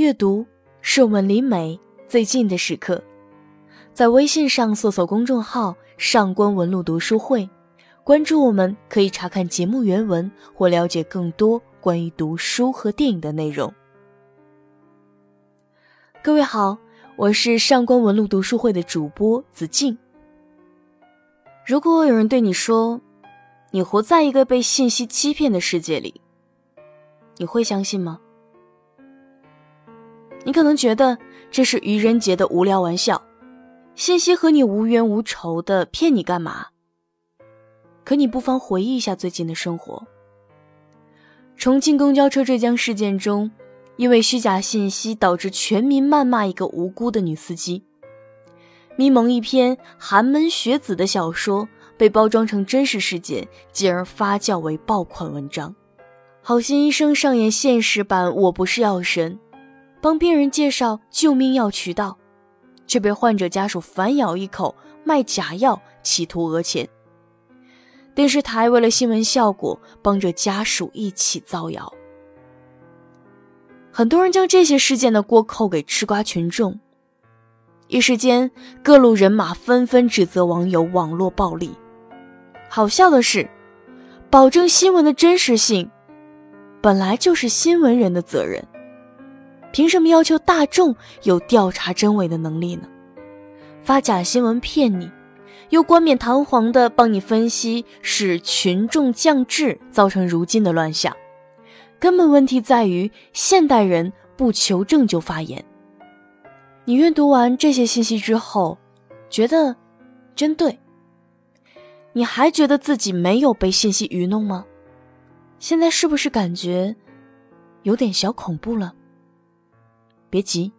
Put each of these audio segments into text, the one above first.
阅读是我们离美最近的时刻。在微信上搜索公众号“上官文露读书会”，关注我们，可以查看节目原文或了解更多关于读书和电影的内容。各位好，我是上官文露读书会的主播子静。如果有人对你说，你活在一个被信息欺骗的世界里，你会相信吗？你可能觉得这是愚人节的无聊玩笑，信息和你无冤无仇的骗你干嘛？可你不妨回忆一下最近的生活。重庆公交车坠江事件中，因为虚假信息导致全民谩骂一个无辜的女司机，咪蒙一篇寒门学子的小说。被包装成真实事件，进而发酵为爆款文章。好心医生上演现实版“我不是药神”，帮病人介绍救命药渠道，却被患者家属反咬一口卖假药，企图讹钱。电视台为了新闻效果，帮着家属一起造谣。很多人将这些事件的锅扣给吃瓜群众，一时间各路人马纷纷指责网友网络暴力。好笑的是，保证新闻的真实性，本来就是新闻人的责任。凭什么要求大众有调查真伪的能力呢？发假新闻骗你，又冠冕堂皇的帮你分析，使群众降智，造成如今的乱象。根本问题在于现代人不求证就发言。你阅读完这些信息之后，觉得真对。你还觉得自己没有被信息愚弄吗？现在是不是感觉有点小恐怖了？别急，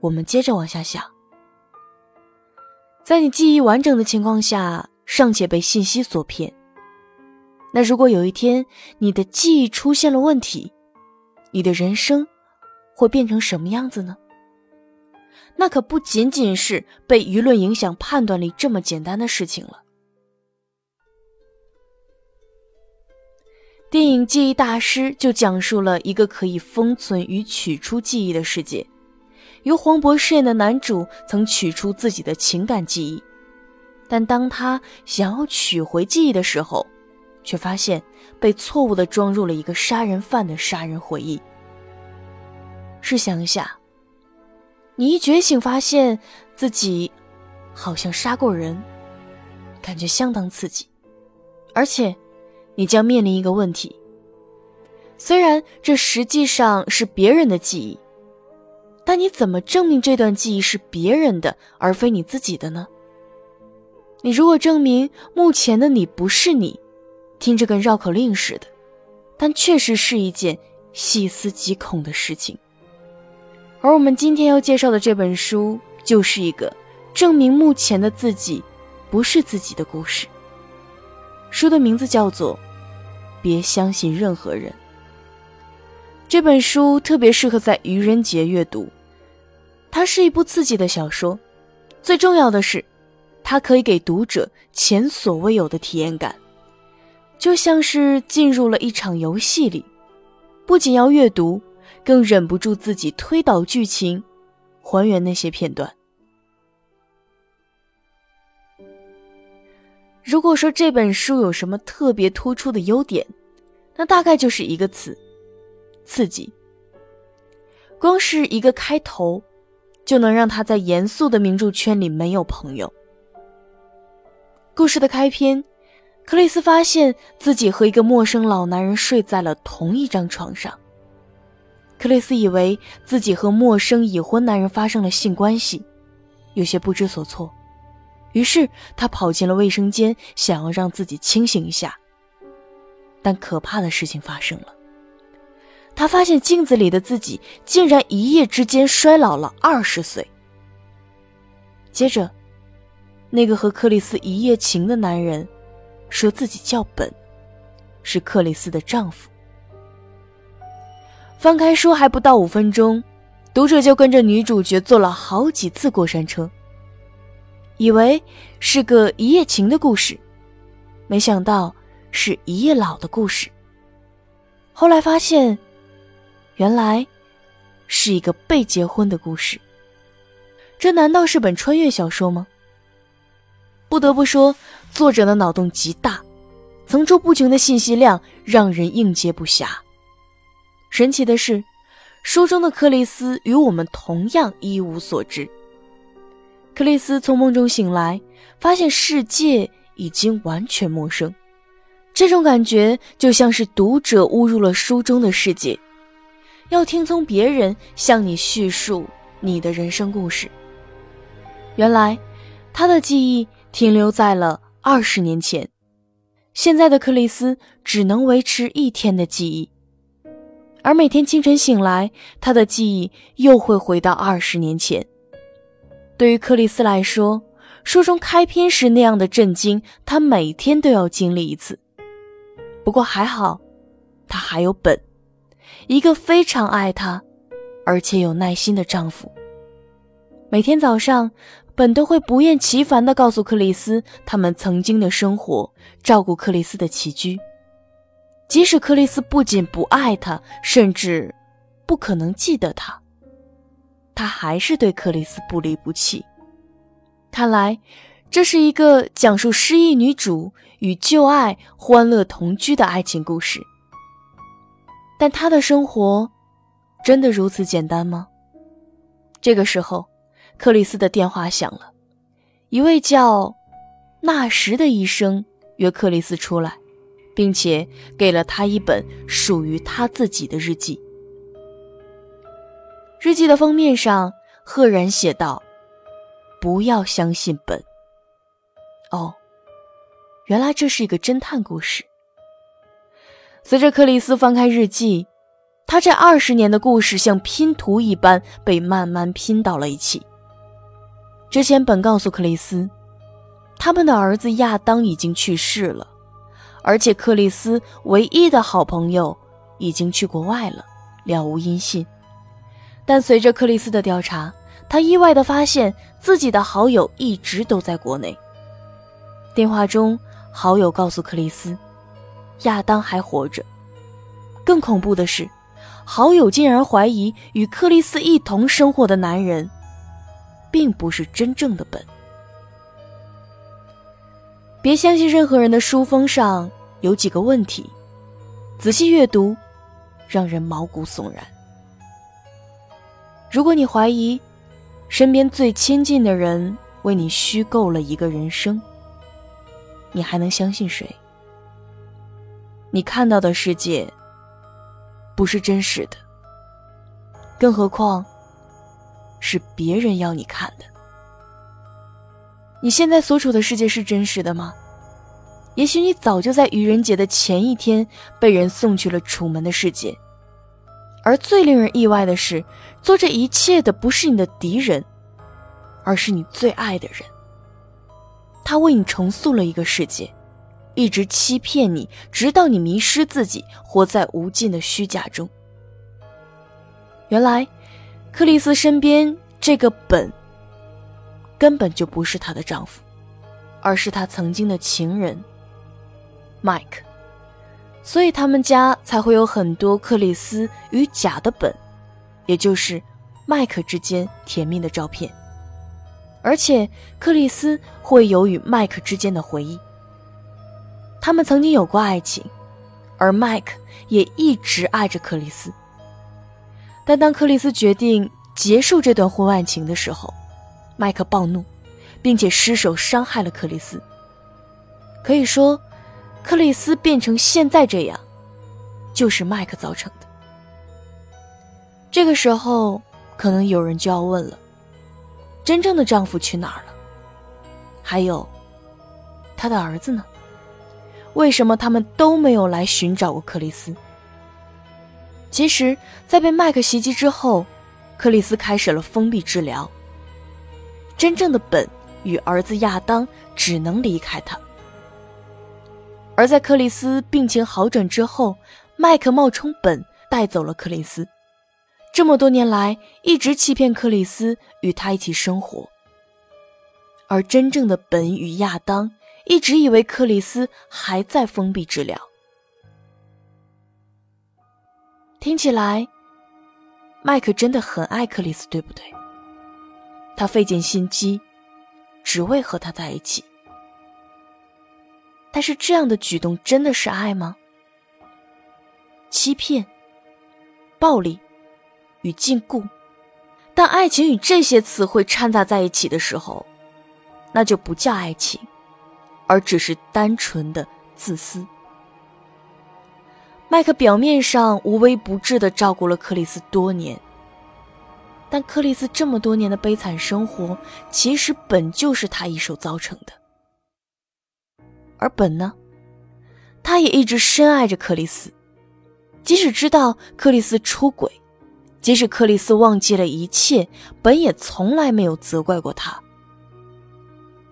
我们接着往下想。在你记忆完整的情况下，尚且被信息所骗，那如果有一天你的记忆出现了问题，你的人生会变成什么样子呢？那可不仅仅是被舆论影响判断力这么简单的事情了。电影《记忆大师》就讲述了一个可以封存与取出记忆的世界。由黄渤饰演的男主曾取出自己的情感记忆，但当他想要取回记忆的时候，却发现被错误的装入了一个杀人犯的杀人回忆。试想一下，你一觉醒，发现自己好像杀过人，感觉相当刺激，而且。你将面临一个问题：虽然这实际上是别人的记忆，但你怎么证明这段记忆是别人的而非你自己的呢？你如果证明目前的你不是你，听着跟绕口令似的，但确实是一件细思极恐的事情。而我们今天要介绍的这本书，就是一个证明目前的自己不是自己的故事。书的名字叫做。别相信任何人。这本书特别适合在愚人节阅读，它是一部刺激的小说。最重要的是，它可以给读者前所未有的体验感，就像是进入了一场游戏里。不仅要阅读，更忍不住自己推导剧情，还原那些片段。如果说这本书有什么特别突出的优点，那大概就是一个词：刺激。光是一个开头，就能让他在严肃的名著圈里没有朋友。故事的开篇，克里斯发现自己和一个陌生老男人睡在了同一张床上。克里斯以为自己和陌生已婚男人发生了性关系，有些不知所措。于是他跑进了卫生间，想要让自己清醒一下。但可怕的事情发生了，他发现镜子里的自己竟然一夜之间衰老了二十岁。接着，那个和克里斯一夜情的男人，说自己叫本，是克里斯的丈夫。翻开书还不到五分钟，读者就跟着女主角坐了好几次过山车。以为是个一夜情的故事，没想到是一夜老的故事。后来发现，原来是一个被结婚的故事。这难道是本穿越小说吗？不得不说，作者的脑洞极大，层出不穷的信息量让人应接不暇。神奇的是，书中的克里斯与我们同样一无所知。克里斯从梦中醒来，发现世界已经完全陌生，这种感觉就像是读者误入了书中的世界，要听从别人向你叙述你的人生故事。原来，他的记忆停留在了二十年前。现在的克里斯只能维持一天的记忆，而每天清晨醒来，他的记忆又会回到二十年前。对于克里斯来说，书中开篇时那样的震惊，他每天都要经历一次。不过还好，他还有本，一个非常爱他，而且有耐心的丈夫。每天早上。本都会不厌其烦地告诉克里斯他们曾经的生活，照顾克里斯的起居。即使克里斯不仅不爱他，甚至不可能记得他，他还是对克里斯不离不弃。看来，这是一个讲述失忆女主与旧爱欢乐同居的爱情故事。但他的生活真的如此简单吗？这个时候。克里斯的电话响了，一位叫纳什的医生约克里斯出来，并且给了他一本属于他自己的日记。日记的封面上赫然写道：“不要相信本。”哦，原来这是一个侦探故事。随着克里斯翻开日记，他这二十年的故事像拼图一般被慢慢拼到了一起。之前本告诉克里斯，他们的儿子亚当已经去世了，而且克里斯唯一的好朋友已经去国外了，了无音信。但随着克里斯的调查，他意外的发现自己的好友一直都在国内。电话中，好友告诉克里斯，亚当还活着。更恐怖的是，好友竟然怀疑与克里斯一同生活的男人。并不是真正的本。别相信任何人的书封上有几个问题，仔细阅读，让人毛骨悚然。如果你怀疑身边最亲近的人为你虚构了一个人生，你还能相信谁？你看到的世界不是真实的，更何况。是别人要你看的。你现在所处的世界是真实的吗？也许你早就在愚人节的前一天被人送去了楚门的世界。而最令人意外的是，做这一切的不是你的敌人，而是你最爱的人。他为你重塑了一个世界，一直欺骗你，直到你迷失自己，活在无尽的虚假中。原来。克里斯身边这个本根本就不是她的丈夫，而是她曾经的情人麦克，所以他们家才会有很多克里斯与假的本，也就是麦克之间甜蜜的照片。而且克里斯会有与麦克之间的回忆，他们曾经有过爱情，而麦克也一直爱着克里斯。但当克里斯决定结束这段婚外情的时候，麦克暴怒，并且失手伤害了克里斯。可以说，克里斯变成现在这样，就是麦克造成的。这个时候，可能有人就要问了：真正的丈夫去哪儿了？还有，他的儿子呢？为什么他们都没有来寻找过克里斯？其实，在被麦克袭击之后，克里斯开始了封闭治疗。真正的本与儿子亚当只能离开他。而在克里斯病情好转之后，麦克冒充本带走了克里斯。这么多年来，一直欺骗克里斯与他一起生活。而真正的本与亚当一直以为克里斯还在封闭治疗。听起来，麦克真的很爱克里斯，对不对？他费尽心机，只为和他在一起。但是这样的举动真的是爱吗？欺骗、暴力与禁锢，当爱情与这些词汇掺杂在一起的时候，那就不叫爱情，而只是单纯的自私。麦克表面上无微不至的照顾了克里斯多年，但克里斯这么多年的悲惨生活，其实本就是他一手造成的。而本呢，他也一直深爱着克里斯，即使知道克里斯出轨，即使克里斯忘记了一切，本也从来没有责怪过他。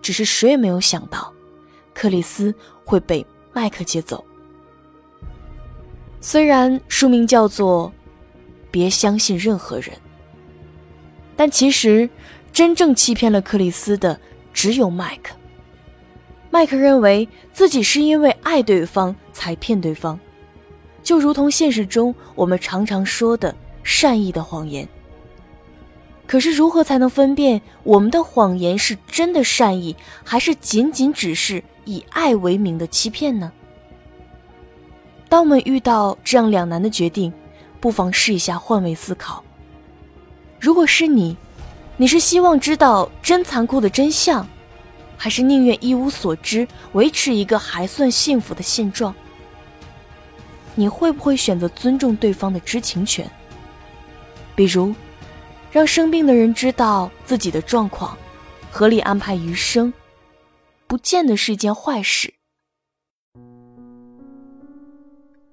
只是谁也没有想到，克里斯会被麦克接走。虽然书名叫做《别相信任何人》，但其实真正欺骗了克里斯的只有麦克。麦克认为自己是因为爱对方才骗对方，就如同现实中我们常常说的善意的谎言。可是，如何才能分辨我们的谎言是真的善意，还是仅仅只是以爱为名的欺骗呢？当我们遇到这样两难的决定，不妨试一下换位思考。如果是你，你是希望知道真残酷的真相？还是宁愿一无所知，维持一个还算幸福的现状。你会不会选择尊重对方的知情权？比如，让生病的人知道自己的状况，合理安排余生，不见得是一件坏事。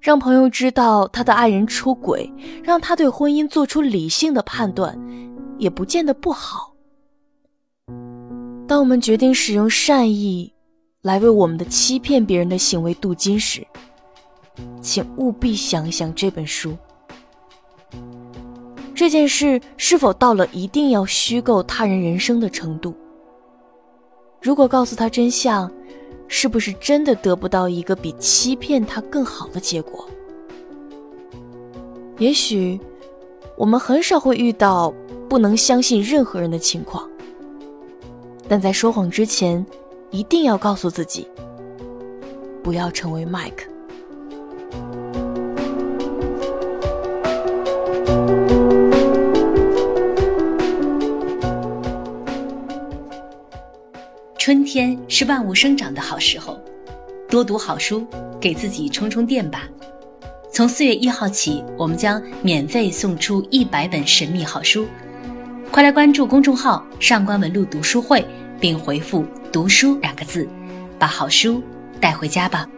让朋友知道他的爱人出轨，让他对婚姻做出理性的判断，也不见得不好。当我们决定使用善意来为我们的欺骗别人的行为镀金时，请务必想想这本书。这件事是否到了一定要虚构他人人生的程度？如果告诉他真相，是不是真的得不到一个比欺骗他更好的结果？也许我们很少会遇到不能相信任何人的情况。但在说谎之前，一定要告诉自己，不要成为麦克。春天是万物生长的好时候，多读好书，给自己充充电吧。从四月一号起，我们将免费送出一百本神秘好书，快来关注公众号“上官文露读书会”。并回复“读书”两个字，把好书带回家吧。